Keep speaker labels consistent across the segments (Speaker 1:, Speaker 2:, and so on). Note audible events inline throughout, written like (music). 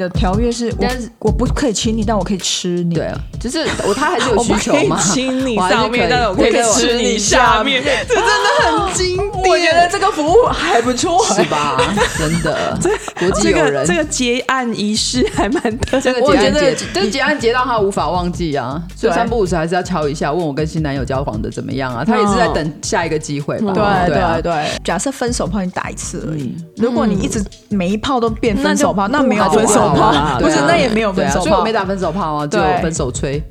Speaker 1: 的条约是，
Speaker 2: 但是
Speaker 1: 我不可以亲你，但我可以吃你。
Speaker 2: 对啊，就是我他还是有 (laughs) 需求嘛，
Speaker 3: 亲你
Speaker 2: 我还是
Speaker 3: 上面，但是我
Speaker 2: 可以
Speaker 3: 可以吃你下面，这真的很经典。
Speaker 1: 我觉得这个服务还不错，
Speaker 2: 是吧？真的，(laughs) 国际友人。
Speaker 3: 这个结案仪式还蛮特
Speaker 2: 这个结案结，这个结案结到他无法忘记啊，所以三不五时还是要敲一下，问我跟新男友交往的怎么样啊？他也是在等下一个机会吧。
Speaker 1: 对对对，假设分手炮你打一次而已，如果你一直每一炮都变分手炮，那没有分手炮，不是那也没有分手炮，
Speaker 2: 所以我没打分手炮啊，就分手吹。(laughs)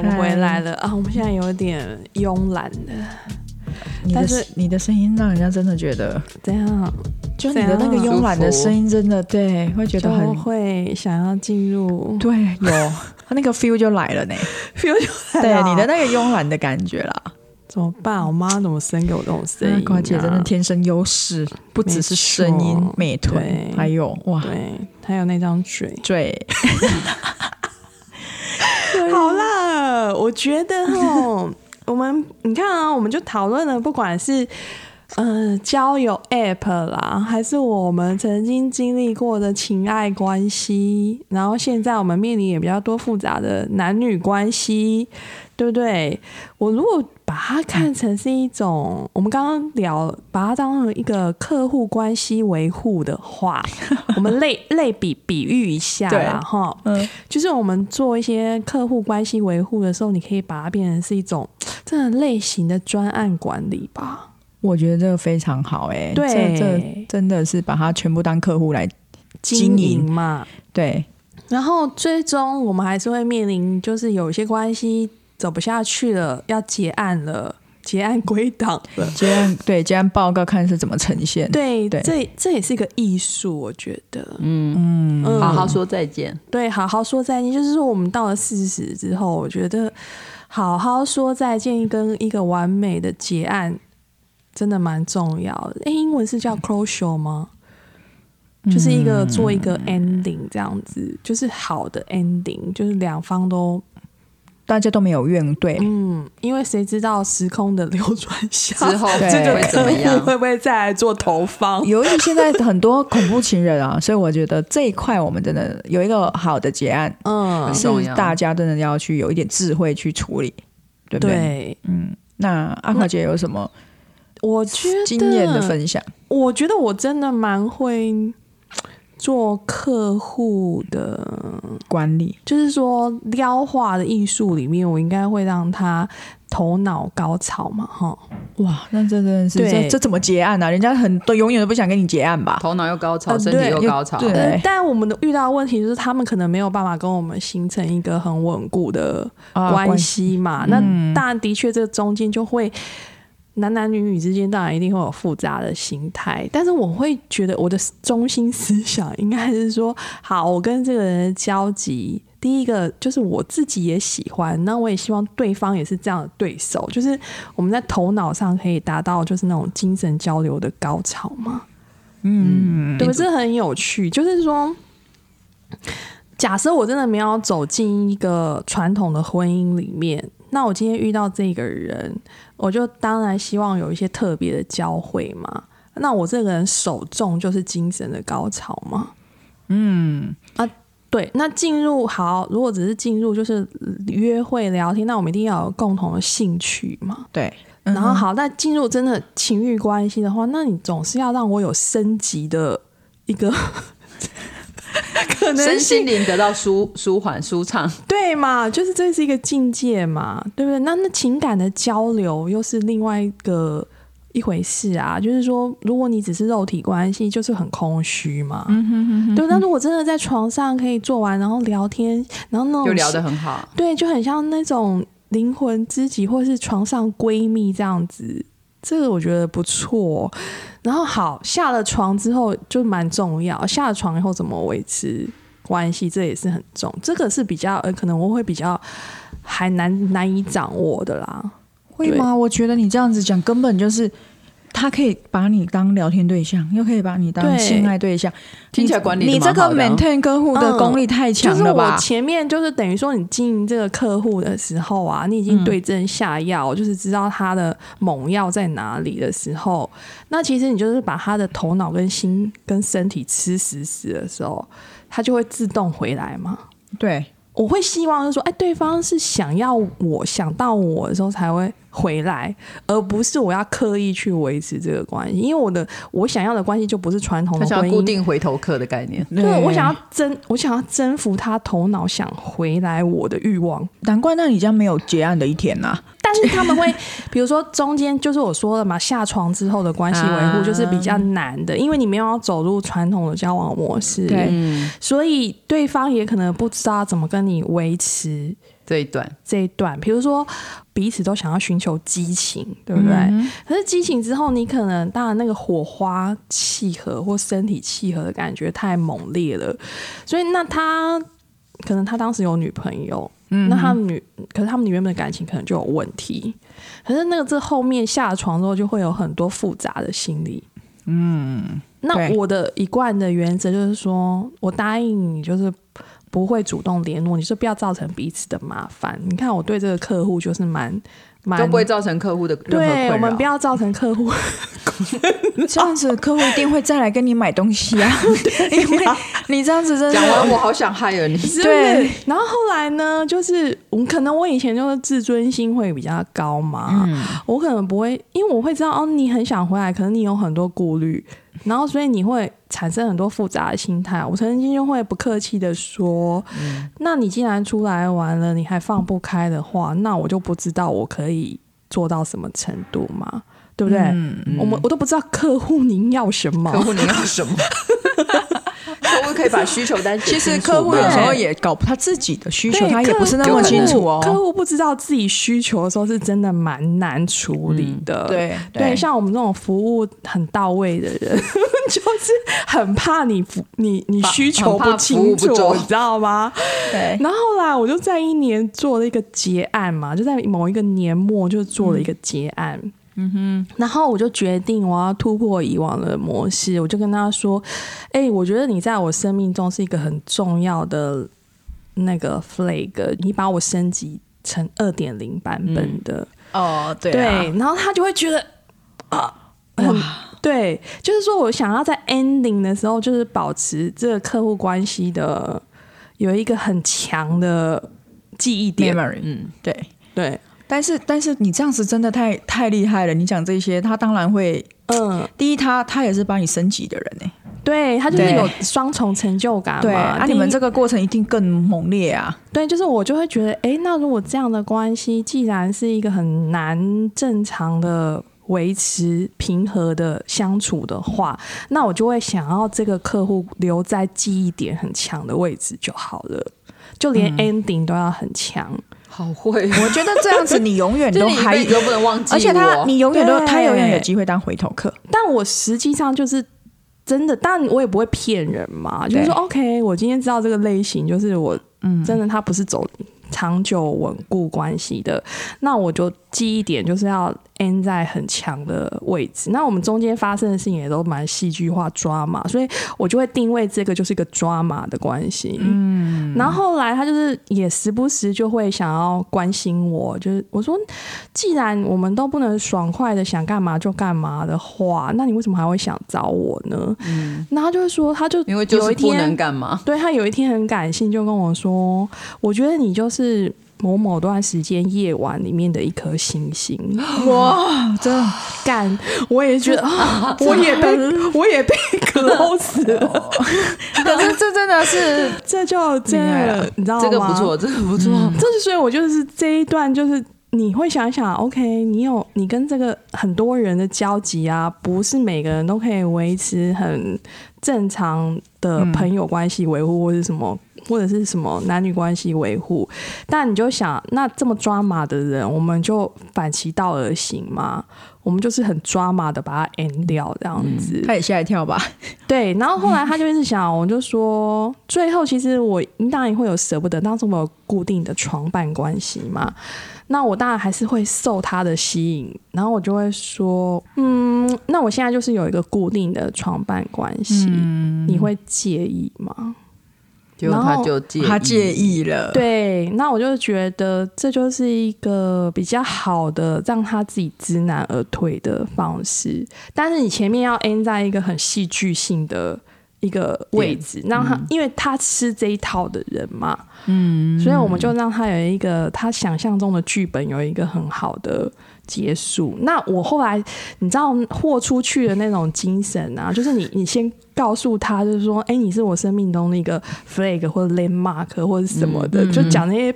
Speaker 3: 我们回来了啊！我们现在有点慵懒的，
Speaker 1: 但是你的声音让人家真的觉得
Speaker 3: 怎样？
Speaker 1: 就你的那个慵懒的声音，真的对，会觉得很
Speaker 3: 会想要进入，
Speaker 1: 对，有他那个 feel 就来了呢，(laughs)
Speaker 3: feel 就
Speaker 1: 来了对你的那个慵懒的感觉啦。
Speaker 3: 怎么办？我妈怎么生给我这种声音？
Speaker 1: 瓜姐真的天生优势，不只是声音、美腿，还有哇，
Speaker 3: 对，还有那张嘴，
Speaker 1: 嘴。(laughs) (laughs)
Speaker 3: 好啦，我觉得 (laughs) 哦，我们你看啊，我们就讨论了，不管是呃交友 App 啦，还是我们曾经经历过的情爱关系，然后现在我们面临也比较多复杂的男女关系。对不对？我如果把它看成是一种，嗯、我们刚刚聊，把它当成一个客户关系维护的话，(laughs) 我们类类比比喻一下啦，哈，嗯，就是我们做一些客户关系维护的时候，你可以把它变成是一种这种类型的专案管理吧。
Speaker 1: 我觉得这个非常好，欸，哎，
Speaker 3: 对，
Speaker 1: 这这真的是把它全部当客户来经营
Speaker 3: 嘛，
Speaker 1: 对。
Speaker 3: 然后最终我们还是会面临，就是有一些关系。走不下去了，要结案了，结案归档 (laughs) 了。
Speaker 1: 结案对，结案报告看是怎么呈现。
Speaker 3: 对对，这这也是一个艺术，我觉得。
Speaker 2: 嗯嗯，好好说再见。
Speaker 3: 对，好好说再见，就是说我们到了四十之后，我觉得好好说再见跟一个完美的结案真的蛮重要的。哎，英文是叫 closure 吗？嗯、就是一个做一个 ending 这样子，就是好的 ending，就是两方都。
Speaker 1: 大家都没有怨怼，
Speaker 3: 嗯，因为谁知道时空的流转下
Speaker 2: 之后这个会怎么样？
Speaker 3: 会不会再来做投放？
Speaker 1: 由于现在很多恐怖情人啊，所以我觉得这一块我们真的有一个好的结案，嗯，是大家真的要去有一点智慧去处理，对不对？对嗯，那阿华姐有什么？
Speaker 3: 我觉得
Speaker 1: 经验的分享，
Speaker 3: 我觉得我真的蛮会。做客户的
Speaker 1: 管理，
Speaker 3: 就是说撩话的艺术里面，我应该会让他头脑高潮嘛，哈，
Speaker 1: 哇，那这真的是这这怎么结案呢、啊？人家很多永远都不想跟你结案吧？
Speaker 2: 头脑又高潮，身体又高潮，
Speaker 1: 对。对
Speaker 3: 但我们的遇到的问题就是，他们可能没有办法跟我们形成一个很稳固的关系嘛。啊、那当然，的确，这个中间就会。男男女女之间当然一定会有复杂的心态，但是我会觉得我的中心思想应该是说，好，我跟这个人的交集，第一个就是我自己也喜欢，那我也希望对方也是这样的对手，就是我们在头脑上可以达到就是那种精神交流的高潮嘛。嗯，对，这很有趣，就是说，假设我真的没有走进一个传统的婚姻里面。那我今天遇到这个人，我就当然希望有一些特别的交汇嘛。那我这个人首重就是精神的高潮嘛。嗯啊，对。那进入好，如果只是进入就是约会聊天，那我们一定要有共同的兴趣嘛。
Speaker 1: 对。
Speaker 3: 然后好，那进入真的情欲关系的话，那你总是要让我有升级的一个。
Speaker 2: 可能身心灵得到舒舒缓舒畅，
Speaker 3: 对嘛？就是这是一个境界嘛，对不对？那那情感的交流又是另外一个一回事啊。就是说，如果你只是肉体关系，就是很空虚嘛。嗯哼哼哼，对。那如果真的在床上可以做完，然后聊天，然后那种
Speaker 2: 就聊得很好，
Speaker 3: 对，就很像那种灵魂知己或是床上闺蜜这样子。这个我觉得不错，然后好，下了床之后就蛮重要，下了床以后怎么维持关系，这也是很重，这个是比较呃，可能我会比较还难难以掌握的啦。
Speaker 1: 会吗？我觉得你这样子讲根本就是他可以把你当聊天对象，又可以把你当性爱对象，
Speaker 2: 听起来管理你
Speaker 1: 这个 maintain 客户的功力太强了吧？
Speaker 3: 嗯就是、我前面就是等于说，你经营这个客户的时候啊，你已经对症下药，嗯、就是知道他的猛药在哪里的时候，那其实你就是把他的头脑跟心跟身体吃死死的时候，他就会自动回来嘛。
Speaker 1: 对，
Speaker 3: 我会希望就是说，哎，对方是想要我想到我的时候才会。回来，而不是我要刻意去维持这个关系，因为我的我想要的关系就不是传统的
Speaker 2: 想要固定回头客的概念。
Speaker 3: 对，我想要征，我想要征服他头脑想回来我的欲望。
Speaker 1: 难怪那你家没有结案的一天呐、啊！
Speaker 3: 但是他们会，(laughs) 比如说中间就是我说了嘛，下床之后的关系维护就是比较难的，因为你没有要走入传统的交往模式，对，所以对方也可能不知道怎么跟你维持。
Speaker 2: 这一段，
Speaker 3: 这一段，比如说彼此都想要寻求激情，对不对？嗯、可是激情之后，你可能当然那个火花契合或身体契合的感觉太猛烈了，所以那他可能他当时有女朋友，嗯、那他们女，可是他们原本的感情可能就有问题。可是那个这后面下床之后，就会有很多复杂的心理。嗯，那我的一贯的原则就是说，我答应你，就是。不会主动联络，你说不要造成彼此的麻烦。你看我对这个客户就是蛮蛮
Speaker 2: 都不会造成客户的。
Speaker 3: 对，我们不要造成客户 (laughs)
Speaker 1: 这样子，客户一定会再来跟你买东西啊。(laughs) 因为你这样子真的
Speaker 2: 讲完，我好想害了你。
Speaker 3: 对，然后后来呢，就是我可能我以前就是自尊心会比较高嘛，嗯、我可能不会，因为我会知道哦，你很想回来，可能你有很多顾虑。然后，所以你会产生很多复杂的心态。我曾经就会不客气的说：“嗯、那你既然出来玩了，你还放不开的话，那我就不知道我可以做到什么程度嘛，对不对？嗯嗯、我们我都不知道客户您要什么，
Speaker 2: 客户您要什么。(laughs) ”客户可以把需求单，
Speaker 1: 其实客户有时候也搞他自己的需求，他也不是那么清楚哦。
Speaker 3: 客户不知道自己需求的时候，是真的蛮难处理的。对对，像我们这种服务很到位的人，(laughs) 就是很怕你你你需求不清楚，你知道吗？对。然后后来我就在一年做了一个结案嘛，就在某一个年末就做了一个结案。嗯哼，然后我就决定我要突破以往的模式，我就跟他说：“哎、欸，我觉得你在我生命中是一个很重要的那个 flag，你把我升级成二点零版本的、
Speaker 1: 嗯、哦，对、啊、
Speaker 3: 对，然后他就会觉得啊，很对，就是说我想要在 ending 的时候，就是保持这个客户关系的有一个很强的记忆点，Memory, 嗯，对。对。”
Speaker 1: 但是，但是你这样子真的太太厉害了！你讲这些，他当然会，嗯，第一，他他也是帮你升级的人呢，
Speaker 3: 对，他就是有双重成就感嘛。
Speaker 1: 对啊，你们这个过程一定更猛烈啊。
Speaker 3: 对，就是我就会觉得，哎，那如果这样的关系，既然是一个很难正常的维持平和的相处的话，那我就会想要这个客户留在记忆点很强的位置就好了，就连 ending 都要很强。嗯
Speaker 2: 好会，
Speaker 1: 我觉得这样子你永远 (laughs) 都还
Speaker 2: 都不能忘记，
Speaker 1: 而且他你永远都他永远有机会当回头客。
Speaker 3: 但我实际上就是真的，但我也不会骗人嘛，就是说 OK，我今天知道这个类型，就是我嗯，真的他不是走长久稳固关系的，那我就记忆点，就是要。N 在很强的位置，那我们中间发生的事情也都蛮戏剧化抓马，所以我就会定位这个就是一个抓马的关系。嗯，然后后来他就是也时不时就会想要关心我，就是我说，既然我们都不能爽快的想干嘛就干嘛的话，那你为什么还会想找我呢？嗯，那他就是说，他就
Speaker 2: 因为就是不能干嘛，
Speaker 3: 对，他有一天很感性就跟我说，我觉得你就是。某某段时间夜晚里面的一颗星星，(gasps)
Speaker 1: 哇，真的
Speaker 3: 干！我也觉得，啊、(laughs) 我也被，我也被 close 了。(laughs)
Speaker 1: 可是这真的是，(laughs)
Speaker 3: 这就真的，你知道吗？
Speaker 2: 这个不错，这个不错。嗯、
Speaker 3: 这是所以，我就是这一段，就是你会想想，OK，你有你跟这个很多人的交集啊，不是每个人都可以维持很正常的朋友关系维护，或是什么。或者是什么男女关系维护，但你就想，那这么抓马的人，我们就反其道而行嘛？我们就是很抓马的把他 end 掉，这样子，
Speaker 1: 他也吓一跳吧？
Speaker 3: 对。然后后来他就一直想，我就说，最后其实我当然会有舍不得，当时我有固定的床伴关系嘛。那我当然还是会受他的吸引，然后我就会说，嗯，那我现在就是有一个固定的床伴关系，嗯、你会介意吗？
Speaker 2: 然后他就介意，
Speaker 1: 他介意了。
Speaker 3: 对，那我就觉得这就是一个比较好的让他自己知难而退的方式。但是你前面要 end 在一个很戏剧性的一个位置，让他，嗯、因为他吃这一套的人嘛，嗯，所以我们就让他有一个他想象中的剧本，有一个很好的结束。那我后来你知道豁出去的那种精神啊，就是你你先。告诉他，就是说，哎、欸，你是我生命中的一个 flag 或者 landmark 或者什么的，嗯、就讲那些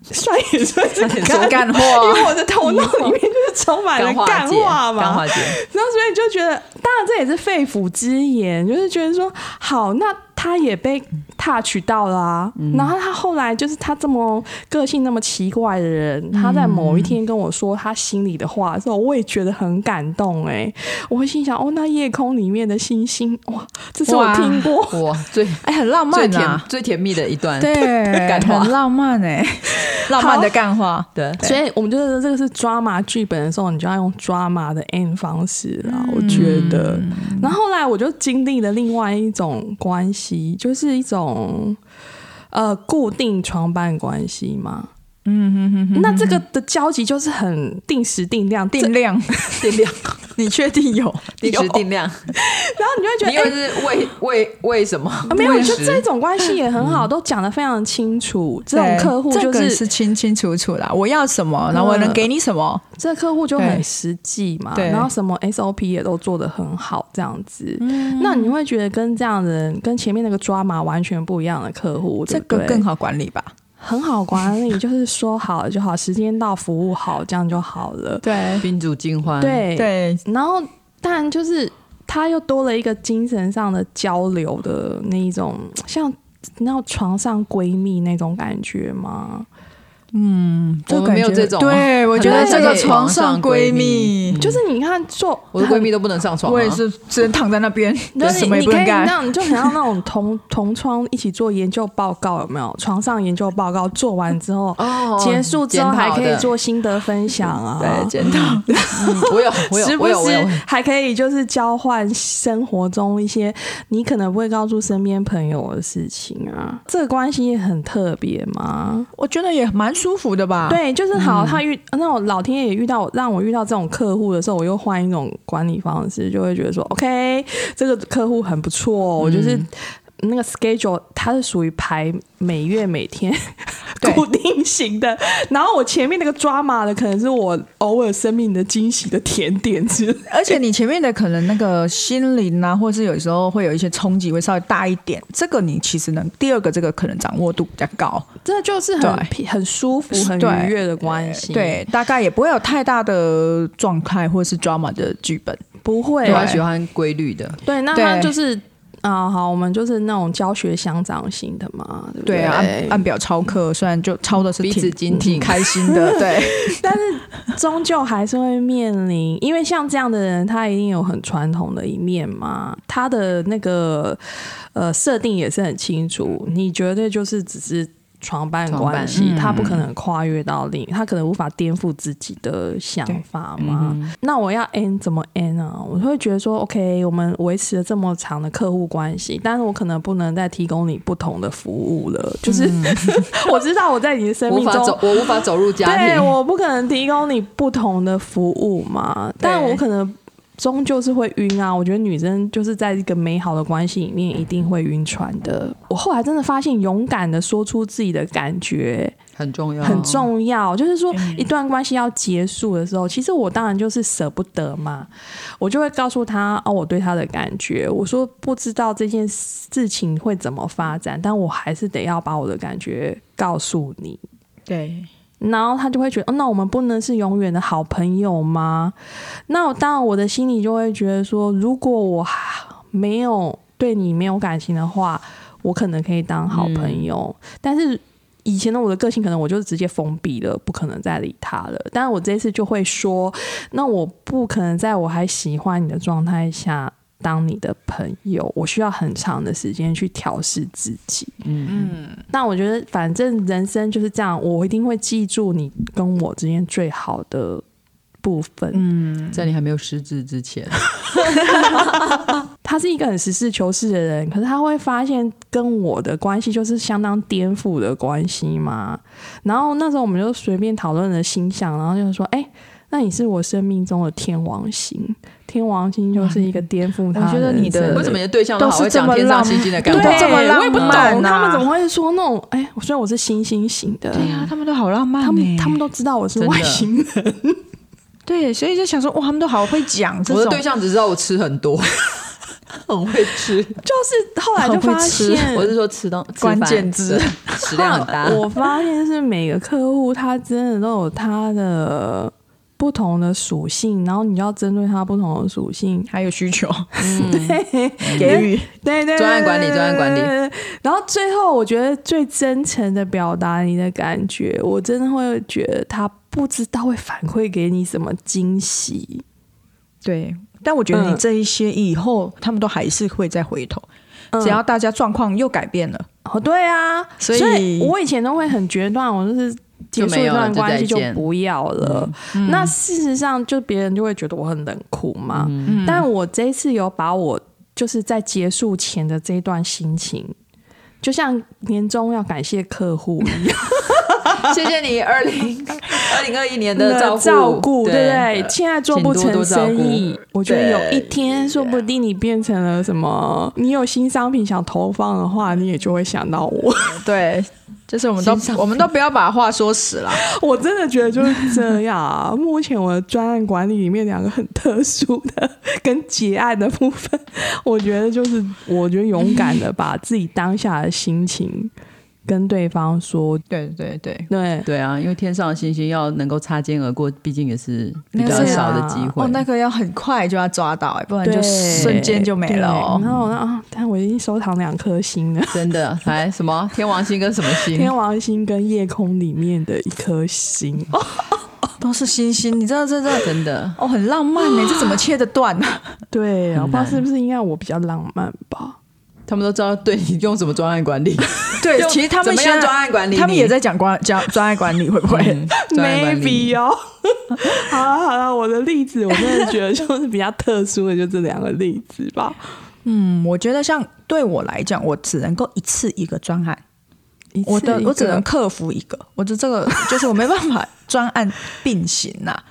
Speaker 3: 算也算是
Speaker 1: 干话，
Speaker 3: 因为我的头脑里面就是充满了干话嘛。然后所以就觉得，当然这也是肺腑之言，就是觉得说，好，那。他也被 touch 到啦啊，嗯、然后他后来就是他这么个性那么奇怪的人，嗯、他在某一天跟我说他心里的话的时候，我也觉得很感动哎、欸，我会心想哦，那夜空里面的星星哇，这是我听过。
Speaker 2: 哇，哇最 (laughs)
Speaker 1: 哎很浪漫啊，
Speaker 2: 最甜蜜的一段
Speaker 1: 对 (laughs) 很浪漫哎、欸，(laughs) 浪漫的干话
Speaker 3: 对，所以我们就是这个是 drama 剧本的时候，你就要用 drama 的 end 方式啦，嗯、我觉得，然后后来我就经历了另外一种关系。就是一种嗯呃固定床伴关系吗，嗯哼哼哼，那这个的交集就是很定时定量
Speaker 1: 定量定量。(laughs) (laughs) 你确定有 (laughs)
Speaker 2: 定时定量？
Speaker 3: 然后你就会觉得，
Speaker 2: 因为是为为为什么？
Speaker 3: 没有，就这种关系也很好，都讲得非常清楚。这种客户就是
Speaker 1: 是清清楚楚的，我要什么，然后我能给你什么。
Speaker 3: 这客户就很实际嘛，然后什么 SOP 也都做得很好，这样子。那你会觉得跟这样的人，跟前面那个抓马完全不一样的客户，
Speaker 1: 这个更好管理吧？
Speaker 3: 很好管理，就是说好了就好，时间到服务好，这样就好了。
Speaker 1: 对，
Speaker 2: 宾主尽欢。
Speaker 3: 对
Speaker 1: 对，
Speaker 3: 然后当然就是他又多了一个精神上的交流的那一种，像那床上闺蜜那种感觉吗？
Speaker 1: 嗯，
Speaker 2: 我没有这种。
Speaker 1: 对，我觉得这个床上闺蜜，
Speaker 3: 就是你看做
Speaker 2: 我的闺蜜都不能上床，
Speaker 1: 我也是只能躺在那边，(laughs) 什么
Speaker 3: 也不能干。那你就很像那种同同窗一起做研究报告，有没有？床上研究报告做完之后，结束之后还可以做心得分享啊，
Speaker 1: 对，检讨。(laughs)
Speaker 2: 我有，我有，我有，我有，
Speaker 3: 还可以就是交换生活中一些你可能不会告诉身边朋友的事情啊。这个关系也很特别嘛？
Speaker 1: 我觉得也蛮。舒服的吧？
Speaker 3: 对，就是好。他遇那种老天爷也遇到让我遇到这种客户的时候，我又换一种管理方式，就会觉得说，OK，这个客户很不错。我就是。那个 schedule 它是属于排每月每天 (laughs) 固定型的，然后我前面那个 drama 的可能是我偶尔生命的惊喜的甜点之类，
Speaker 1: 而且你前面的可能那个心灵啊，或者是有时候会有一些冲击会稍微大一点，这个你其实能第二个这个可能掌握度比较高，
Speaker 3: 这就是很很舒服、很愉悦的关系，
Speaker 1: 对，大概也不会有太大的状态或者是 drama 的剧本，
Speaker 3: 不会，
Speaker 2: 我喜欢规律的，
Speaker 3: 对，那他就是。啊，好，我们就是那种教学相长型的嘛，对不对？
Speaker 1: 对啊，按按表抄课，虽然就抄的是挺
Speaker 2: 彼此精挺
Speaker 1: 开心的，(laughs) 对，(laughs)
Speaker 3: 但是终究还是会面临，因为像这样的人，他一定有很传统的一面嘛，他的那个呃设定也是很清楚，你绝对就是只是。床伴关系，嗯、他不可能跨越到另，他可能无法颠覆自己的想法嘛。嗯、那我要 end 怎么 end 啊？我会觉得说，OK，我们维持了这么长的客户关系，但是我可能不能再提供你不同的服务了。就是、嗯、(laughs) 我知道我在你的生命中，
Speaker 2: 我无法走入家庭，
Speaker 3: 对，我不可能提供你不同的服务嘛。但我可能。终究是会晕啊！我觉得女生就是在一个美好的关系里面，一定会晕船的。我后来真的发现，勇敢的说出自己的感觉
Speaker 2: 很重要，
Speaker 3: 很重要。就是说，一段关系要结束的时候，其实我当然就是舍不得嘛，我就会告诉他哦，我对他的感觉。我说不知道这件事情会怎么发展，但我还是得要把我的感觉告诉你。
Speaker 1: 对。
Speaker 3: 然后他就会觉得，哦，那我们不能是永远的好朋友吗？那当然，我的心里就会觉得说，如果我没有对你没有感情的话，我可能可以当好朋友。嗯、但是以前的我的个性，可能我就是直接封闭了，不可能再理他了。但是我这次就会说，那我不可能在我还喜欢你的状态下。当你的朋友，我需要很长的时间去调试自己。嗯嗯，那我觉得反正人生就是这样，我一定会记住你跟我之间最好的部分。
Speaker 2: 嗯，在你还没有失智之前，(laughs)
Speaker 3: 他是一个很实事求是的人，可是他会发现跟我的关系就是相当颠覆的关系嘛。然后那时候我们就随便讨论了星象，然后就说：“哎、欸。”那你是我生命中的天王星，天王星就是一个颠覆他。
Speaker 1: 我觉得你的
Speaker 2: 为什么你的对象都是这么天上星星的感觉？
Speaker 3: 对，
Speaker 1: 这么浪漫
Speaker 3: 啊，他们怎么会说那种？哎、欸，虽然我是星星型的，
Speaker 1: 对呀、啊，他们都好浪漫。
Speaker 3: 他们他们都知道我是外星人，
Speaker 1: 对，所以就想说，哇，他们都好会讲。
Speaker 2: 我的对象只知道我吃很多，(laughs) 很会吃。
Speaker 3: 就是后来就发现，
Speaker 2: 我是说吃东
Speaker 1: 关键字
Speaker 2: 食量很大。(laughs)
Speaker 3: 我发现是每个客户他真的都有他的。不同的属性，然后你要针对他不同的属性，
Speaker 1: 还有需求，
Speaker 3: 嗯、(laughs) 对，
Speaker 1: 给予，
Speaker 3: 对对，
Speaker 2: 专案管理，专案管理。
Speaker 3: 然后最后，我觉得最真诚的表达你的感觉，我真的会觉得他不知道会反馈给你什么惊喜。
Speaker 1: 对，但我觉得你这一些以后，嗯、他们都还是会再回头，只要大家状况又改变了。
Speaker 3: 哦，对啊，所以我以前都会很决断，我就是。结束一段关系就不要了。嗯、那事实上，就别人就会觉得我很冷酷嘛。嗯、但我这一次有把我就是在结束前的这一段心情，就像年终要感谢客户一样。(laughs)
Speaker 2: 谢谢你二零 (laughs) 二零二一年的照顾，
Speaker 3: 照顾对不对？现在做不成生意，我觉得有一天说不定你变成了什么，你有新商品想投放的话，你也就会想到我。
Speaker 1: 对。就是我们都我们都不要把话说死了。(laughs)
Speaker 3: 我真的觉得就是这样啊。目前我的专案管理里面两个很特殊的跟结案的部分，我觉得就是我觉得勇敢的把自己当下的心情。跟对方说，
Speaker 1: 对对对
Speaker 3: 对
Speaker 2: 对啊，因为天上的星星要能够擦肩而过，毕竟也是比较少的机会。
Speaker 1: 哦，那个要很快就要抓到，不然就瞬间就没了哦。
Speaker 3: 然后啊，但我已经收藏两颗星了，
Speaker 2: 真的，来什么天王星跟什么星？
Speaker 3: 天王星跟夜空里面的一颗星，(laughs)
Speaker 1: 哦，都是星星。你知道这这
Speaker 2: 真的
Speaker 1: 哦，很浪漫呢，这怎么切得断呢？
Speaker 3: 对，我不知道是不是应该我比较浪漫吧。
Speaker 2: 他们都知道对你用什么专案管理，(laughs)
Speaker 1: 对，其实他们现在专案管理，他们也在讲关讲专案管理会不会
Speaker 3: ？Maybe (laughs) 哦。(laughs) 好了好了，我的例子我真的觉得就是比较特殊的，就这两个例子吧。
Speaker 1: 嗯，我觉得像对我来讲，我只能够一次一个专案，我的我只能克服一个，我的这个就是我没办法专案并行呐、啊，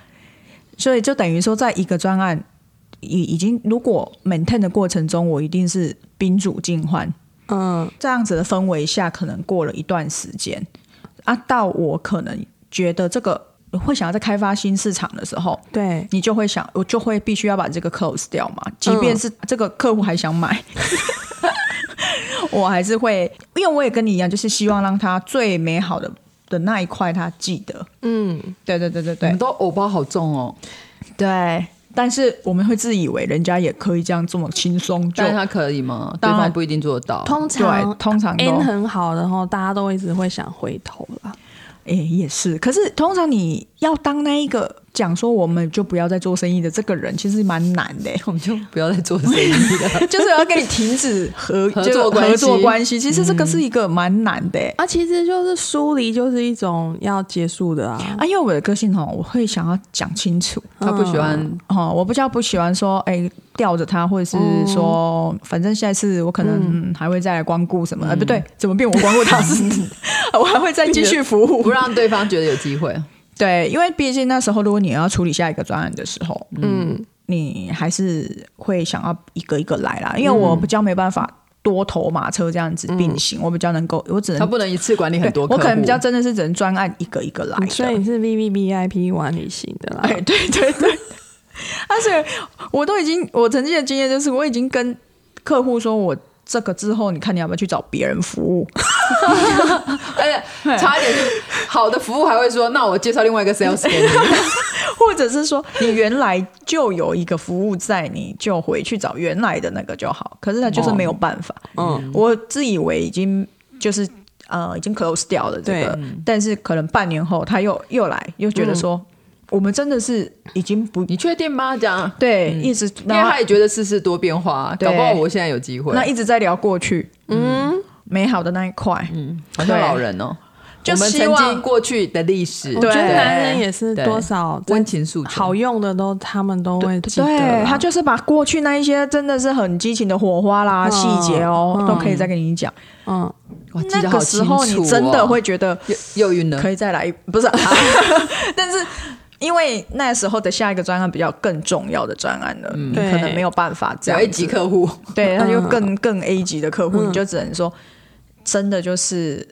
Speaker 1: 所以就等于说在一个专案。已已经，如果 maintain 的过程中，我一定是宾主尽欢，嗯，这样子的氛围下，可能过了一段时间。啊，到我可能觉得这个会想要再开发新市场的时候，
Speaker 3: 对，
Speaker 1: 你就会想，我就会必须要把这个 close 掉嘛，即便是这个客户还想买，嗯、(laughs) 我还是会，因为我也跟你一样，就是希望让他最美好的的那一块他记得，嗯，对对对对对，
Speaker 2: 你们都偶包好重哦，
Speaker 1: 对。但是我们会自以为人家也可以这样这么轻松，
Speaker 2: 但是他可以吗？对方不一定做得到。
Speaker 3: 通常通常 N 很好的后，大家都一直会想回头了。
Speaker 1: 哎，也是。可是通常你要当那一个。讲说我们就不要再做生意的这个人其实蛮难的，(laughs)
Speaker 2: 我们就不要再做生意了，(laughs)
Speaker 1: 就是要跟你停止合合作合作关系。其实这个是一个蛮难的。
Speaker 3: 啊，其实就是疏离，就是一种要结束的啊。啊，
Speaker 1: 因为我的个性哈，我会想要讲清楚，
Speaker 2: 他不喜欢
Speaker 1: 哈，我比较不喜欢说哎吊着他，或者是说反正下一次我可能还会再来光顾什么，哎不对，怎么变我光顾他是，(laughs) 我还会再继续服务，
Speaker 2: 不让对方觉得有机会。
Speaker 1: 对，因为毕竟那时候，如果你要处理下一个专案的时候，嗯，你还是会想要一个一个来啦。因为我比较没办法多头马车这样子并行，嗯、我比较能够，我只能
Speaker 2: 他不能一次管理很多
Speaker 1: 我可能比较真的是只能专案一个一个来。
Speaker 3: 所以你是 V V V I P 管理型的啦。(laughs)
Speaker 1: 哎，对对对，而且 (laughs) 我都已经，我曾经的经验就是，我已经跟客户说我。这个之后，你看你要不要去找别人服务？(laughs)
Speaker 2: 而且差一点，好的服务还会说，那我介绍另外一个 sales 给你，(laughs)
Speaker 1: 或者是说你原来就有一个服务在，你就回去找原来的那个就好。可是他就是没有办法。嗯，我自以为已经就是呃已经 close 掉了这个，但是可能半年后他又又来，又觉得说。嗯我们真的是已经不，
Speaker 2: 你确定吗？这样。
Speaker 1: 对，一直，
Speaker 2: 因为他也觉得世事多变化，搞不好我现在有机会。
Speaker 1: 那一直在聊过去，嗯，美好的那一块，
Speaker 2: 嗯，好像老人哦。我们曾经过去的历史，
Speaker 3: 我觉得男人也是多少
Speaker 2: 温情诉求，
Speaker 3: 好用的都他们都会记得。
Speaker 1: 对，他就是把过去那一些真的是很激情的火花啦、细节哦，都可以再跟你讲。嗯，那个时候你真的会觉得
Speaker 2: 又晕了，
Speaker 1: 可以再来一，不是？(laughs) 但是因为那时候的下一个专案比较更重要的专案了，你可能没有办法这样。
Speaker 2: A 级客户，(laughs)
Speaker 1: 对，他就更 (laughs) 更 A 级的客户，你就只能说，真的就是。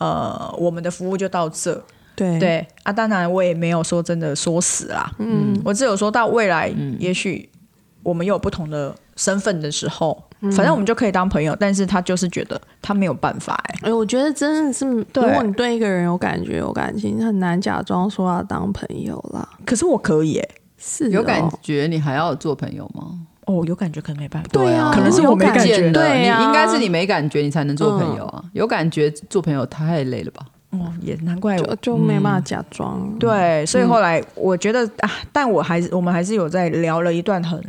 Speaker 1: 呃，我们的服务就到这，
Speaker 3: 对。
Speaker 1: 对啊，当然我也没有说真的说死啦，嗯，我只有说到未来，嗯、也许我们有不同的身份的时候，嗯、反正我们就可以当朋友，但是他就是觉得他没有办法、欸，哎，
Speaker 3: 哎，我觉得真的是，如果你对一个人有感觉、有感情，很难假装说要当朋友啦。
Speaker 1: 可是我可以、
Speaker 3: 是
Speaker 2: 有感觉，你还要做朋友吗？
Speaker 1: 哦，有感觉可能没办法。
Speaker 3: 对啊，
Speaker 1: 可能是我没感觉
Speaker 2: 的。你应该是你没感觉，你才能做朋友啊。有感觉做朋友太累了吧？
Speaker 1: 哦，也难怪我
Speaker 3: 就没办法假装。
Speaker 1: 对，所以后来我觉得啊，但我还是我们还是有在聊了一段很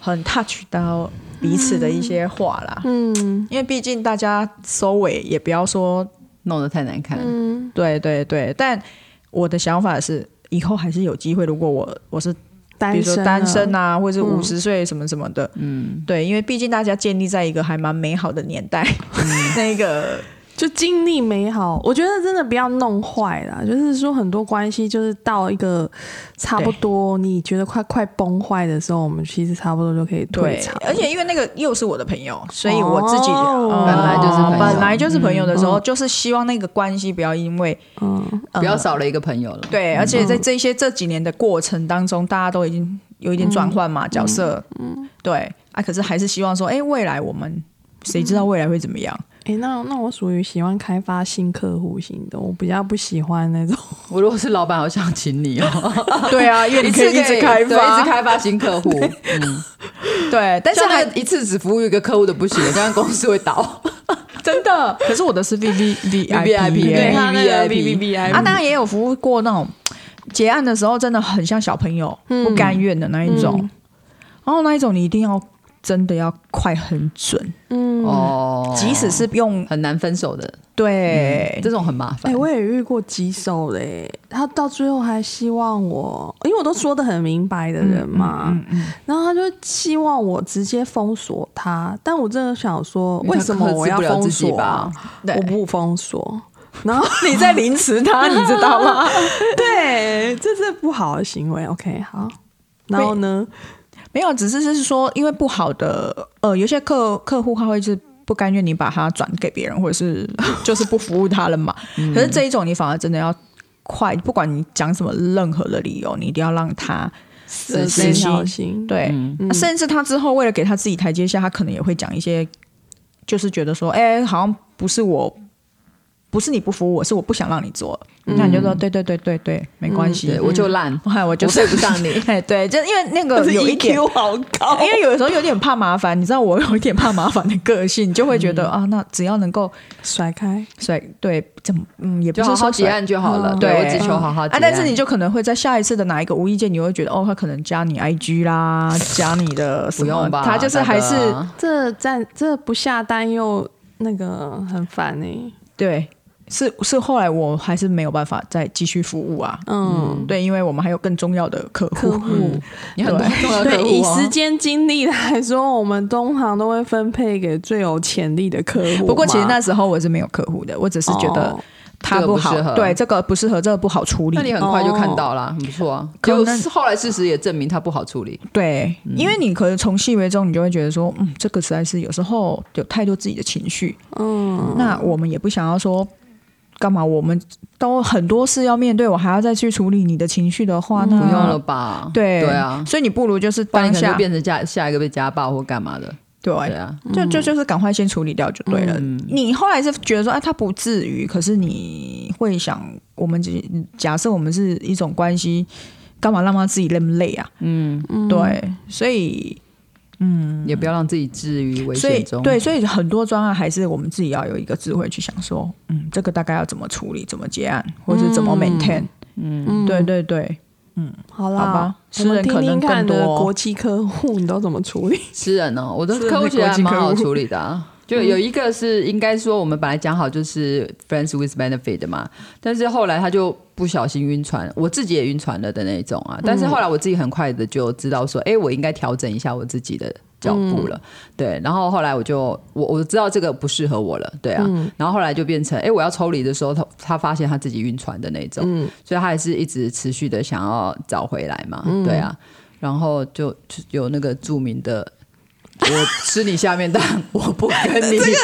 Speaker 1: 很 touch 到彼此的一些话啦。嗯，因为毕竟大家收尾也不要说
Speaker 2: 弄得太难看。
Speaker 1: 嗯，对对对。但我的想法是，以后还是有机会。如果我我是。比如说单身啊，或者是五十岁什么什么的，嗯，对，因为毕竟大家建立在一个还蛮美好的年代，嗯、(laughs) 那个。
Speaker 3: 就经历美好，我觉得真的不要弄坏了。就是说，很多关系就是到一个差不多，你觉得快快崩坏的时候，我们其实差不多就可以退场。
Speaker 1: 而且因为那个又是我的朋友，所以我自己本来就是本来就是朋友的时候，就是希望那个关系不要因为
Speaker 2: 嗯。不要少了一个朋友了。
Speaker 1: 对，而且在这些这几年的过程当中，大家都已经有一点转换嘛角色，嗯，对啊，可是还是希望说，哎，未来我们谁知道未来会怎么样？
Speaker 3: 哎，那那我属于喜欢开发新客户型的，我比较不喜欢那种。(laughs)
Speaker 2: 我如果是老板，好想请你哦。(laughs)
Speaker 1: 对啊，因为你可以一直开发，
Speaker 2: 一直开发新客户。(laughs) 嗯，
Speaker 1: 对，但是还
Speaker 2: 一次只服务一个客户的不行，这样公司会倒。
Speaker 1: 真的，可是我的是 V V V I P，
Speaker 3: 对，他那个 V V V I P
Speaker 1: 啊，当然也有服务过那种结案的时候，真的很像小朋友不甘愿的那一种。然后那一种你一定要。真的要快很准，嗯。
Speaker 2: 哦，
Speaker 1: 即使是用
Speaker 2: 很难分手的，
Speaker 1: 对，
Speaker 2: 这种很麻烦。
Speaker 3: 哎，我也遇过棘手嘞，他到最后还希望我，因为我都说的很明白的人嘛，嗯然后他就希望我直接封锁他，但我真的想说，为什么我要封锁？我不封锁，然后 (laughs)
Speaker 1: 你在凌迟他，(laughs) 你知道吗？
Speaker 3: 对，这是不好的行为。OK，好，然后呢？
Speaker 1: 没有，只是就是说，因为不好的，呃，有些客客户他会是不甘愿你把他转给别人，或者是 (laughs) 就是不服务他了嘛。嗯、可是这一种，你反而真的要快，不管你讲什么任何的理由，你一定要让他死心。对，嗯、甚至他之后为了给他自己台阶下，他可能也会讲一些，就是觉得说，哎，好像不是我。不是你不服我，是我不想让你做。那你就说对对对对对，没关系，
Speaker 2: 我就烂，
Speaker 1: 我就对 (laughs) 不上你。(laughs) 对，就因为那个有一点
Speaker 3: 好高，(laughs)
Speaker 1: 因为有的时候有点怕麻烦，你知道我有一点怕麻烦的个性，你就会觉得啊，那只要能够
Speaker 3: 甩开
Speaker 1: 甩，对，怎么嗯，也不是说
Speaker 2: 好结案就好了。对，我只求好好结案。
Speaker 1: 但是你就可能会在下一次的哪一个无意间，你会觉得哦，他可能加你 IG 啦，加你的什么，不用吧？他就是还是
Speaker 3: 这在这不下单又那个很烦呢。
Speaker 1: 对。是是，后来我还是没有办法再继续服务啊。嗯，对，因为我们还有更重要的客户。客户，(laughs)
Speaker 3: 你很重要的客户。以时间精力来说，我们东航都会分配给最有潜力的客户。
Speaker 1: 不过，其实那时候我是没有客户的，我只是觉得他不好，对这个不适合，这个不好处理。
Speaker 2: 那你很快就看到了，很不错啊。可是后来事实也证明他不好处理。
Speaker 1: 对，因为你可能从细微中，你就会觉得说，嗯，这个实在是有时候有太多自己的情绪。嗯，那我们也不想要说。干嘛？我们都很多事要面对，我还要再去处理你的情绪的话，那
Speaker 2: 不用了吧？
Speaker 1: 对
Speaker 2: 对啊，
Speaker 1: 所以你不如就是当下
Speaker 2: 变成下下一个被家暴或干嘛的，
Speaker 1: 对啊，就就就是赶快先处理掉就对了。你后来是觉得说，哎，他不至于，可是你会想，我们假设我们是一种关系，干嘛让他自己那么累啊？嗯，对，所以。嗯，
Speaker 2: 也不要让自己置于危险中。
Speaker 1: 对，所以很多专案还是我们自己要有一个智慧去想说，嗯，这个大概要怎么处理，怎么结案，或者是怎么 maintain。嗯，对对对，
Speaker 3: 嗯，好啦，好吧，私人可能更多。国际客户你都怎么处理？
Speaker 2: 私人哦，我的客户其实还蛮好处理的啊。就有一个是应该说我们本来讲好就是 friends with benefit 的嘛，但是后来他就不小心晕船，我自己也晕船了的那种啊。但是后来我自己很快的就知道说，哎，我应该调整一下我自己的。脚步了，对，然后后来我就我我知道这个不适合我了，对啊，嗯、然后后来就变成，哎，我要抽离的时候，他他发现他自己晕船的那种，嗯、所以他还是一直持续的想要找回来嘛，嗯、对啊，然后就就有那个著名的，我吃你下面蛋，我不跟你，(laughs) 这个、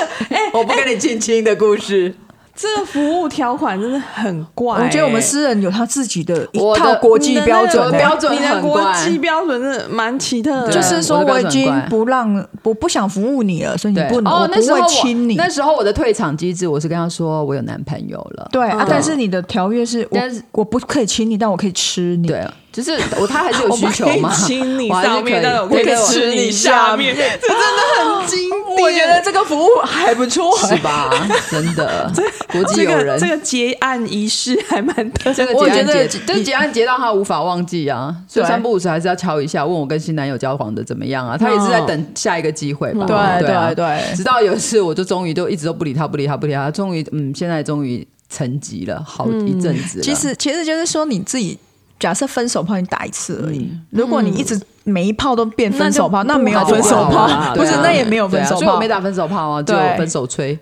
Speaker 2: (laughs) 我不跟你亲亲的故事。
Speaker 3: 这个服务条款真的很怪、欸，
Speaker 1: 我觉得我们私人有他自己的一套国际标准，
Speaker 2: 标准
Speaker 3: 你的国际标准是蛮奇特的。
Speaker 1: 就是说我已经不让我不想服务你了，所以你不能哦，那时候亲你。
Speaker 2: 那时候我的退场机制，我是跟他说我有男朋友了。
Speaker 1: 对啊，但是你的条约是，但是我不可以亲你，但我可以吃你。
Speaker 2: 对。就是我，他还是有 (laughs) 需求嘛？
Speaker 3: 亲你上面，但我可以吃你下面，(laughs) 这真的很经典。
Speaker 1: 我觉得这个服务还不错，
Speaker 2: 是吧？真的，(laughs) 国际友人，
Speaker 3: 这个结案仪式还蛮特。
Speaker 2: 这个结案结，这结案结到他无法忘记啊，所以三不五时还是要敲一下，问我跟新男友交往的怎么样啊？他也是在等下一个机会吧？
Speaker 1: 对对对，
Speaker 2: 直到有一次，我就终于就一直都不理他，不理他，不理他，终于嗯，现在终于沉寂了好一阵子。
Speaker 1: 其实其实就是说你自己。假设分手炮你打一次而已，如果你一直每一炮都变分手炮，那没有分手炮，不是那也没有分手炮，
Speaker 2: 所以我没打分手炮啊，就分手吹，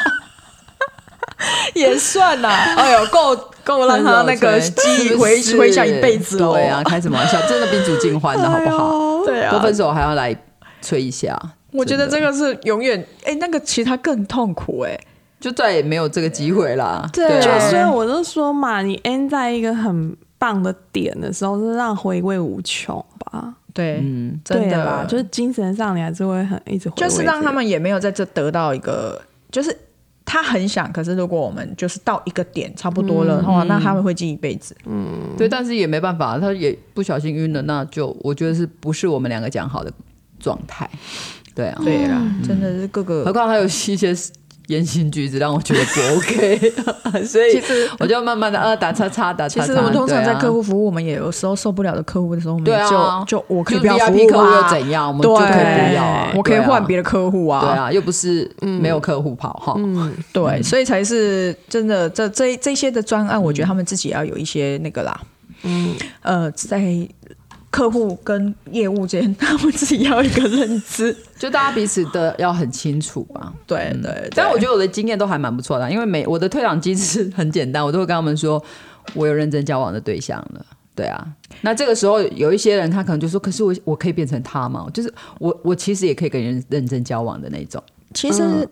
Speaker 2: (laughs)
Speaker 1: 也算呐。(laughs) 哎呦，够够让他那个记忆回回想一辈子了。
Speaker 2: 对啊，开什么玩笑，真的宾主尽欢的好不好？
Speaker 1: 对啊，
Speaker 2: 不分手还要来吹一下，
Speaker 1: 我觉得这个是永远哎，那个其实他更痛苦哎。
Speaker 2: 就再也没有这个机会啦。
Speaker 3: 对，所以我就说嘛，你 end 在一个很棒的点的时候，是让回味无穷吧？
Speaker 1: 对，嗯，真的啦，
Speaker 3: 就是精神上你还是会很一直回味，
Speaker 1: 就是让他们也没有在这得到一个，就是他很想，可是如果我们就是到一个点差不多了的话，嗯、那他们会记一辈子。
Speaker 2: 嗯，对，但是也没办法，他也不小心晕了，那就我觉得是不是我们两个讲好的状态？对啊，
Speaker 1: 对啦，嗯、真的是各个，
Speaker 2: 何况还有一些。言行举止让我觉得不 (laughs) OK，(laughs) 所以我就慢慢的呃打叉叉打叉叉。
Speaker 1: 其实我们通常在客户服务，我们也有时候受不了的客户的时候，我们就就我可以不要
Speaker 2: 服务啊，又怎样？我们就可以不要啊，
Speaker 1: 我可以换别的客户啊。
Speaker 2: 对啊，又不是没有客户跑哈。嗯，(laughs)
Speaker 1: 对，所以才是真的。这这这些的专案，我觉得他们自己要有一些那个啦。嗯，呃，在。客户跟业务之间，他们自己要一个认知，
Speaker 2: 就大家彼此的要很清楚吧。
Speaker 1: 对对，
Speaker 2: 但我觉得我的经验都还蛮不错的，因为每我的退场机制很简单，我都会跟他们说，我有认真交往的对象了。对啊，那这个时候有一些人他可能就说，可是我我可以变成他吗？就是我我其实也可以跟人认真交往的那种。
Speaker 1: 其实，嗯、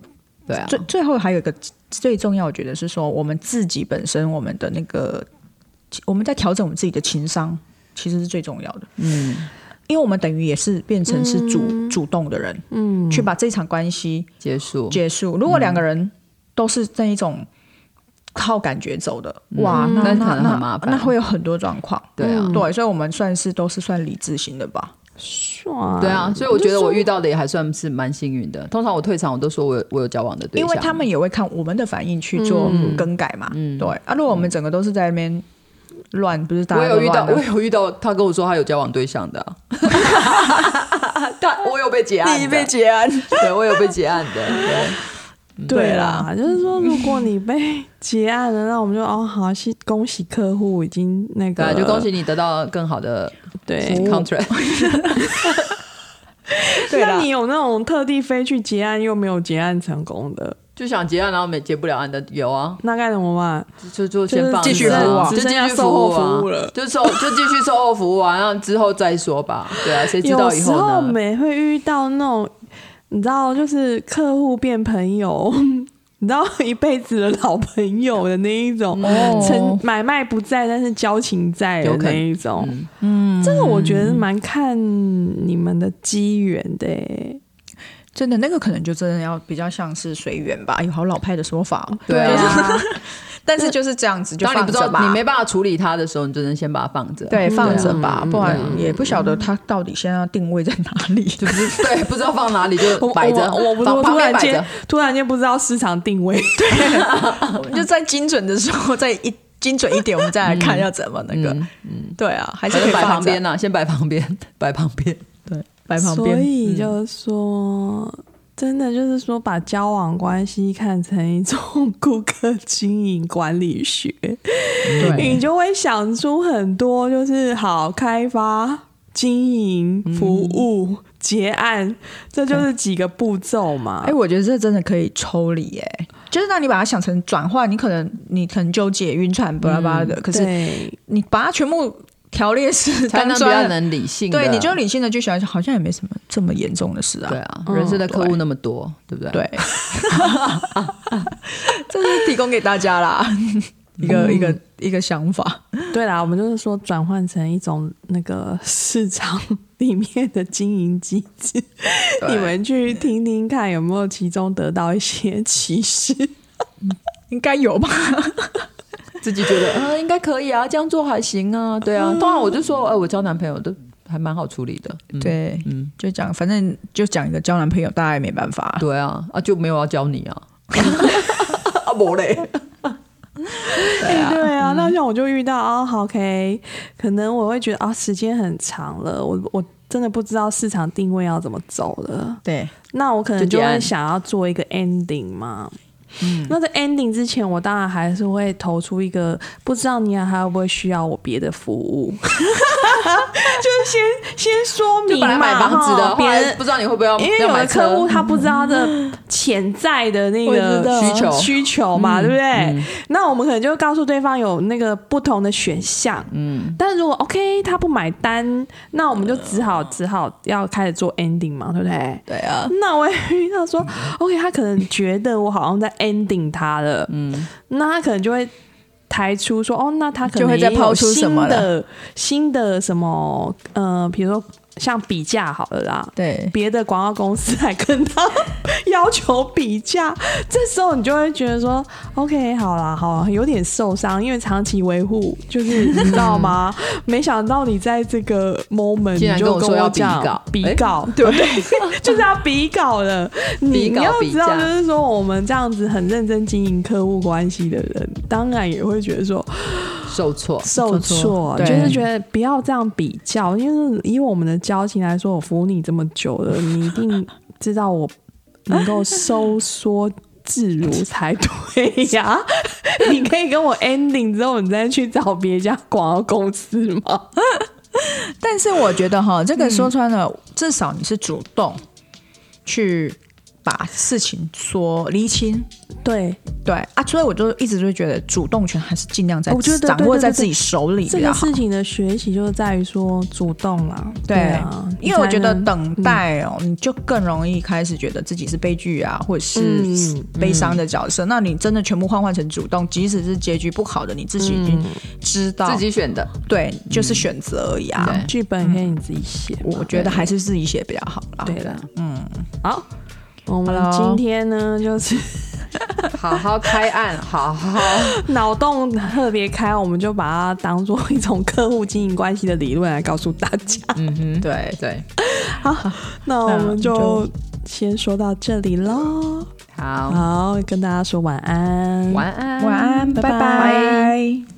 Speaker 1: 对啊，最最后还有一个最重要，我觉得是说我们自己本身我们的那个我们在调整我们自己的情商。其实是最重要的，嗯，因为我们等于也是变成是主、嗯、主动的人，嗯，去把这场关系
Speaker 2: 结束。
Speaker 1: 结束。如果两个人都是那一种靠感觉走的，嗯、哇，那那那那，那会有很多状况，对啊，对，所以我们算是都是算理智型的吧，
Speaker 3: 算，
Speaker 2: 对啊，所以我觉得我遇到的也还算是蛮幸运的。通常我退场，我都说我有我有交往的对象，
Speaker 1: 因为他们也会看我们的反应去做更改嘛，嗯，对啊，如果我们整个都是在那边。乱不是大家，
Speaker 2: 我有遇到，我有遇到，他跟我说他有交往对象的，(laughs) 他我有被结案，
Speaker 1: 你被结案，
Speaker 2: 对我有被结案的，
Speaker 3: 对，对啦，就是说如果你被结案了，那我们就哦好，恭喜客户已经那个，
Speaker 2: 就恭喜你得到更好的对。contract。(laughs)
Speaker 3: 那你有那种特地飞去结案又没有结案成功的？
Speaker 2: 就想结案，然后没结不了案的有啊，
Speaker 3: 那该怎么办？
Speaker 2: 就就先放，
Speaker 1: 继续服务，
Speaker 3: 就继续售后服务了，
Speaker 2: 就售就继续售后服务啊，然后之后再说吧。对啊，谁知道以后呢？有时候
Speaker 3: 没会遇到那种，你知道，就是客户变朋友，(laughs) 你知道一辈子的老朋友的那一种，成买卖不在，但是交情在的那一种。嗯，这个我觉得蛮看你们的机缘的。
Speaker 1: 真的，那个可能就真的要比较像是随缘吧，有好老派的说法。
Speaker 2: 对啊，(laughs)
Speaker 1: 但是就是这样子，就放着吧。
Speaker 2: 你没办法处理它的时候，你只能先把它放着。
Speaker 1: 对，放着吧，不然也不晓得它到底现在要定位在哪里，(laughs)
Speaker 2: 就是对，不知道放哪里就 (laughs) 摆着。
Speaker 3: 我不，突然间突然间不知道市场定位，
Speaker 1: 对，就在精准的时候，再一精准一点，我们再来看要怎么那个。嗯，对啊，还是
Speaker 2: 摆旁边呢，先摆旁边，摆旁边，
Speaker 1: 对，摆旁边。
Speaker 3: 所以就是说，真的就是说，把交往关系看成一种 (laughs) 顾客经营管理学，(laughs) 对，你就会想出很多，就是好开发、经营、服务。结案，这就是几个步骤嘛？
Speaker 1: 哎、欸，我觉得这真的可以抽离，哎，就是让你把它想成转换，你可能你可能纠结、晕船、巴拉巴拉的，可是你把它全部条列式，
Speaker 2: 才能比较能理性。
Speaker 1: 对，你就理性的去想，好像也没什么这么严重的事啊。
Speaker 2: 对啊，人生的客户那么多，对不对？
Speaker 1: 对，(laughs) 这是提供给大家啦。(laughs) 一个、嗯、一个一个想法，
Speaker 3: 对啦，我们就是说转换成一种那个市场里面的经营机制，(laughs) 你们去听听看有没有其中得到一些启示，
Speaker 1: 应该有吧？
Speaker 2: 自己觉得 (laughs) 啊、呃，应该可以啊，这样做还行啊，对啊。当然我就说，哎、呃，我交男朋友都还蛮好处理的，
Speaker 1: 嗯、对，嗯，就讲，反正就讲一个交男朋友，大家也没办法，
Speaker 2: 对啊，啊就没有要教你啊，(laughs) 啊没嘞。(laughs)
Speaker 3: 对啊，欸、对啊，那像我就遇到啊，好，OK，可能我会觉得啊，时间很长了，我我真的不知道市场定位要怎么走了。
Speaker 1: 对，
Speaker 3: 那我可能就会想要做一个 ending 嘛。嗯，那在 ending 之前，我当然还是会投出一个，不知道你还会不会需要我别的服务，(laughs) 就是先先说明嘛。
Speaker 2: 买房子的，别人不知道你会不会要，
Speaker 3: 因为有的客户他不知道他的潜在的那个需求需求嘛，对不对？嗯、那我们可能就会告诉对方有那个不同的选项。嗯，但是如果 OK 他不买单，那我们就只好只好要开始做 ending 嘛，对不对？
Speaker 1: 对啊。
Speaker 3: 那我也遇到说 OK，他可能觉得我好像在。Ending 他了，嗯，那他可能就会抬出说，哦，那他可能会再抛出什么的新的什么，呃，比如说。像比价好了啦，
Speaker 1: 对，
Speaker 3: 别的广告公司来跟他 (laughs) 要求比价，这时候你就会觉得说，OK，好啦，好啦，有点受伤，因为长期维护就是你知道吗？(laughs) 没想到你在这个 moment 你就跟我讲比稿，对，(laughs) 就是要比稿的。你要知道，就是说我们这样子很认真经营客户关系的人，当然也会觉得说。
Speaker 2: 受挫，
Speaker 3: 受挫，就是觉得不要这样比较，因为以我们的交情来说，我服务你这么久了，你一定知道我能够收缩自如才对呀。(laughs) 你可以跟我 ending 之后，你再去找别家广告公司吗？(laughs)
Speaker 1: 但是我觉得哈，这个说穿了，嗯、至少你是主动去。把事情说厘清，
Speaker 3: 对
Speaker 1: 对啊，所以我就一直就觉得主动权还是尽量在掌握在自己手里。
Speaker 3: 这个事情的学习就是在于说主动了，对啊，
Speaker 1: 因为我觉得等待哦，你就更容易开始觉得自己是悲剧啊，或者是悲伤的角色。那你真的全部换换成主动，即使是结局不好的，你自己已经知道
Speaker 2: 自己选的，
Speaker 1: 对，就是选择而已啊。
Speaker 3: 剧本可以你自己写，
Speaker 1: 我觉得还是自己写比较好啦。
Speaker 3: 对了，嗯，好。我们今天呢，就是 (laughs)
Speaker 2: 好好开案，(laughs) 好好。
Speaker 3: 脑洞特别开，我们就把它当做一种客户经营关系的理论来告诉大家。
Speaker 2: 嗯哼，对对，
Speaker 3: 好，那我们就先说到这里喽。
Speaker 2: 好，
Speaker 3: 好，跟大家说晚安，
Speaker 2: 晚安，
Speaker 1: 晚安，拜拜。